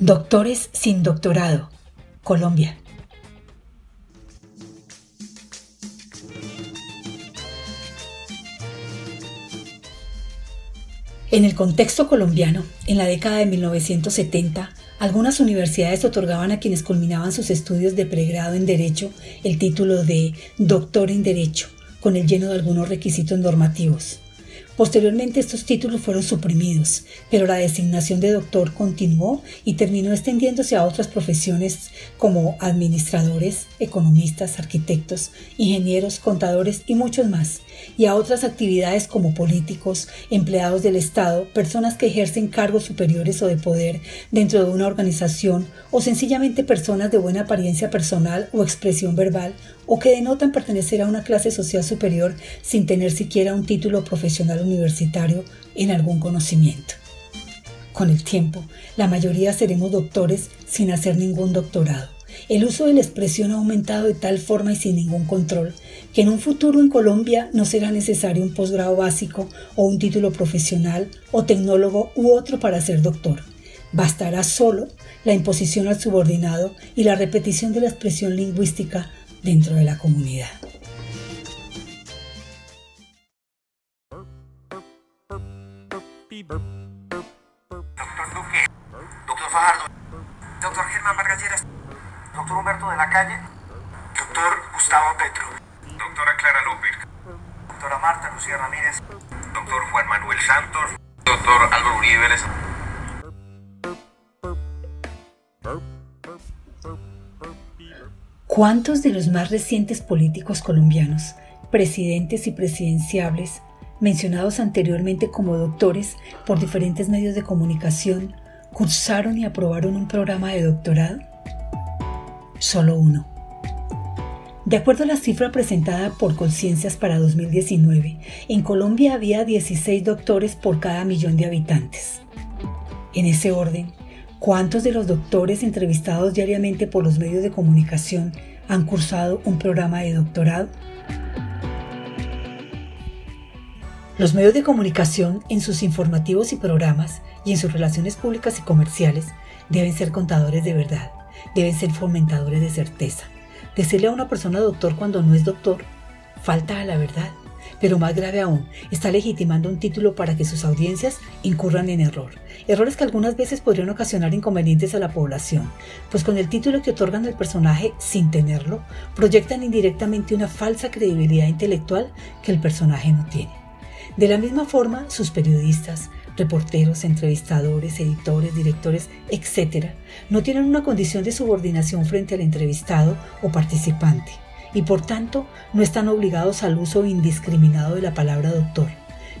Doctores sin doctorado. Colombia. En el contexto colombiano, en la década de 1970, algunas universidades otorgaban a quienes culminaban sus estudios de pregrado en Derecho el título de Doctor en Derecho, con el lleno de algunos requisitos normativos. Posteriormente estos títulos fueron suprimidos, pero la designación de doctor continuó y terminó extendiéndose a otras profesiones como administradores, economistas, arquitectos, ingenieros, contadores y muchos más, y a otras actividades como políticos, empleados del Estado, personas que ejercen cargos superiores o de poder dentro de una organización o sencillamente personas de buena apariencia personal o expresión verbal o que denotan pertenecer a una clase social superior sin tener siquiera un título profesional universitario en algún conocimiento. Con el tiempo, la mayoría seremos doctores sin hacer ningún doctorado. El uso de la expresión ha aumentado de tal forma y sin ningún control que en un futuro en Colombia no será necesario un posgrado básico o un título profesional o tecnólogo u otro para ser doctor. Bastará solo la imposición al subordinado y la repetición de la expresión lingüística dentro de la comunidad. Vargas doctor Humberto de la Calle, doctor Gustavo Petro, doctora Clara López, doctora Marta Lucía Ramírez, doctor Juan Manuel Santos, doctor Álvaro Uribe. ¿Cuántos de los más recientes políticos colombianos, presidentes y presidenciables, mencionados anteriormente como doctores por diferentes medios de comunicación, cursaron y aprobaron un programa de doctorado? Solo uno. De acuerdo a la cifra presentada por Conciencias para 2019, en Colombia había 16 doctores por cada millón de habitantes. En ese orden, ¿Cuántos de los doctores entrevistados diariamente por los medios de comunicación han cursado un programa de doctorado? Los medios de comunicación, en sus informativos y programas y en sus relaciones públicas y comerciales, deben ser contadores de verdad, deben ser fomentadores de certeza. Decirle a una persona doctor cuando no es doctor, falta a la verdad pero más grave aún, está legitimando un título para que sus audiencias incurran en error. Errores que algunas veces podrían ocasionar inconvenientes a la población, pues con el título que otorgan al personaje sin tenerlo, proyectan indirectamente una falsa credibilidad intelectual que el personaje no tiene. De la misma forma, sus periodistas, reporteros, entrevistadores, editores, directores, etc., no tienen una condición de subordinación frente al entrevistado o participante y por tanto no están obligados al uso indiscriminado de la palabra doctor,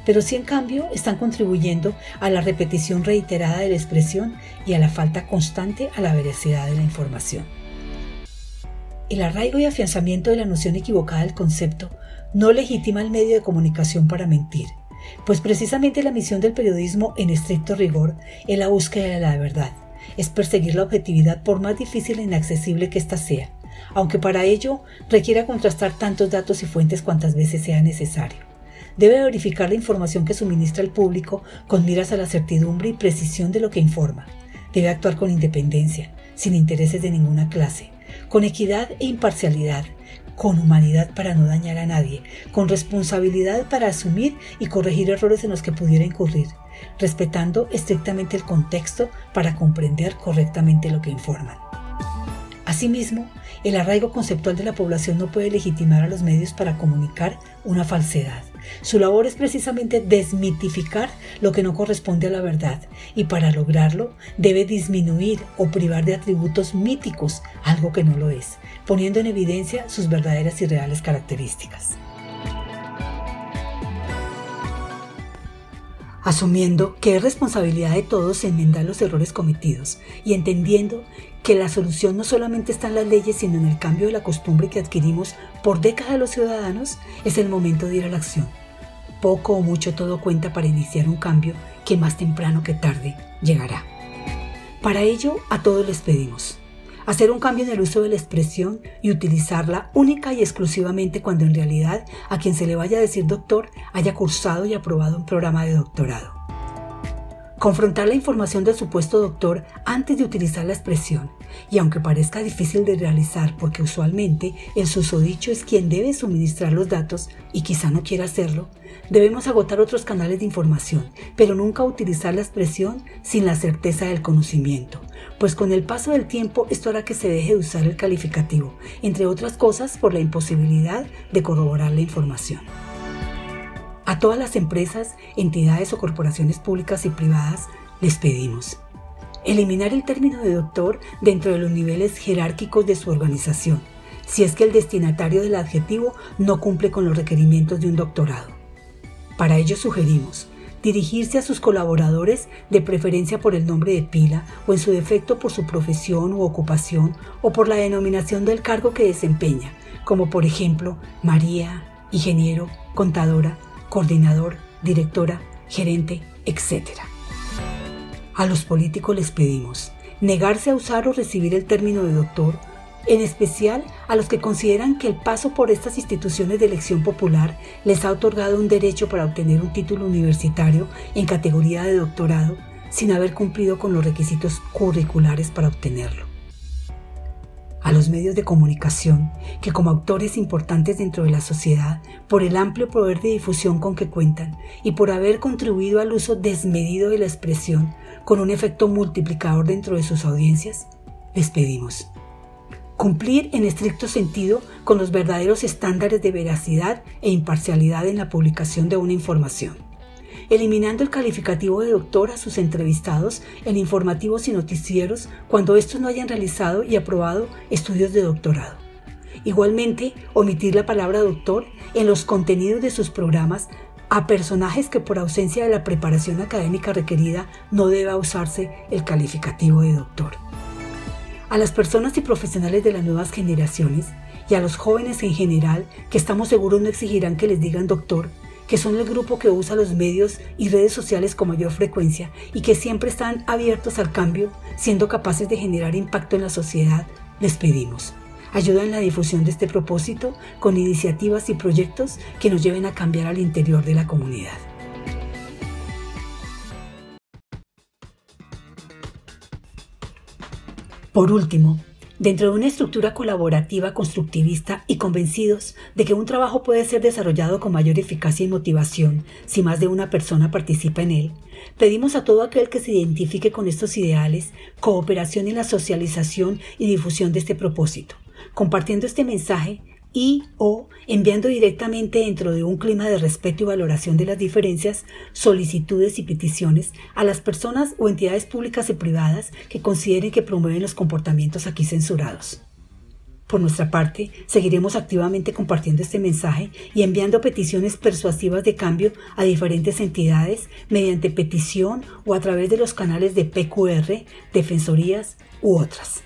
pero sí en cambio están contribuyendo a la repetición reiterada de la expresión y a la falta constante a la veracidad de la información. El arraigo y afianzamiento de la noción equivocada del concepto no legitima el medio de comunicación para mentir, pues precisamente la misión del periodismo en estricto rigor es la búsqueda de la verdad, es perseguir la objetividad por más difícil e inaccesible que ésta sea, aunque para ello requiera contrastar tantos datos y fuentes cuantas veces sea necesario. Debe verificar la información que suministra al público con miras a la certidumbre y precisión de lo que informa. Debe actuar con independencia, sin intereses de ninguna clase, con equidad e imparcialidad, con humanidad para no dañar a nadie, con responsabilidad para asumir y corregir errores en los que pudiera incurrir, respetando estrictamente el contexto para comprender correctamente lo que informan. Asimismo, el arraigo conceptual de la población no puede legitimar a los medios para comunicar una falsedad. Su labor es precisamente desmitificar lo que no corresponde a la verdad y para lograrlo debe disminuir o privar de atributos míticos algo que no lo es, poniendo en evidencia sus verdaderas y reales características. Asumiendo que es responsabilidad de todos enmendar los errores cometidos y entendiendo que la solución no solamente está en las leyes, sino en el cambio de la costumbre que adquirimos por décadas los ciudadanos, es el momento de ir a la acción. Poco o mucho todo cuenta para iniciar un cambio que más temprano que tarde llegará. Para ello, a todos les pedimos hacer un cambio en el uso de la expresión y utilizarla única y exclusivamente cuando en realidad a quien se le vaya a decir doctor haya cursado y aprobado un programa de doctorado. Confrontar la información del supuesto doctor antes de utilizar la expresión, y aunque parezca difícil de realizar porque usualmente el susodicho es quien debe suministrar los datos y quizá no quiera hacerlo, debemos agotar otros canales de información, pero nunca utilizar la expresión sin la certeza del conocimiento, pues con el paso del tiempo esto hará que se deje de usar el calificativo, entre otras cosas por la imposibilidad de corroborar la información. A todas las empresas, entidades o corporaciones públicas y privadas les pedimos eliminar el término de doctor dentro de los niveles jerárquicos de su organización, si es que el destinatario del adjetivo no cumple con los requerimientos de un doctorado. Para ello sugerimos dirigirse a sus colaboradores de preferencia por el nombre de pila o en su defecto por su profesión u ocupación o por la denominación del cargo que desempeña, como por ejemplo María, ingeniero, contadora, coordinador, directora, gerente, etc. A los políticos les pedimos negarse a usar o recibir el término de doctor, en especial a los que consideran que el paso por estas instituciones de elección popular les ha otorgado un derecho para obtener un título universitario en categoría de doctorado sin haber cumplido con los requisitos curriculares para obtenerlo a los medios de comunicación, que como autores importantes dentro de la sociedad, por el amplio poder de difusión con que cuentan y por haber contribuido al uso desmedido de la expresión con un efecto multiplicador dentro de sus audiencias, les pedimos cumplir en estricto sentido con los verdaderos estándares de veracidad e imparcialidad en la publicación de una información eliminando el calificativo de doctor a sus entrevistados en informativos y noticieros cuando estos no hayan realizado y aprobado estudios de doctorado. Igualmente, omitir la palabra doctor en los contenidos de sus programas a personajes que por ausencia de la preparación académica requerida no deba usarse el calificativo de doctor. A las personas y profesionales de las nuevas generaciones y a los jóvenes en general que estamos seguros no exigirán que les digan doctor, que son el grupo que usa los medios y redes sociales con mayor frecuencia y que siempre están abiertos al cambio, siendo capaces de generar impacto en la sociedad, les pedimos. Ayuda en la difusión de este propósito con iniciativas y proyectos que nos lleven a cambiar al interior de la comunidad. Por último, dentro de una estructura colaborativa constructivista y convencidos de que un trabajo puede ser desarrollado con mayor eficacia y motivación si más de una persona participa en él, pedimos a todo aquel que se identifique con estos ideales cooperación en la socialización y difusión de este propósito, compartiendo este mensaje y o enviando directamente dentro de un clima de respeto y valoración de las diferencias, solicitudes y peticiones a las personas o entidades públicas y privadas que consideren que promueven los comportamientos aquí censurados. Por nuestra parte, seguiremos activamente compartiendo este mensaje y enviando peticiones persuasivas de cambio a diferentes entidades mediante petición o a través de los canales de PQR, defensorías u otras.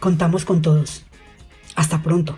Contamos con todos. Hasta pronto.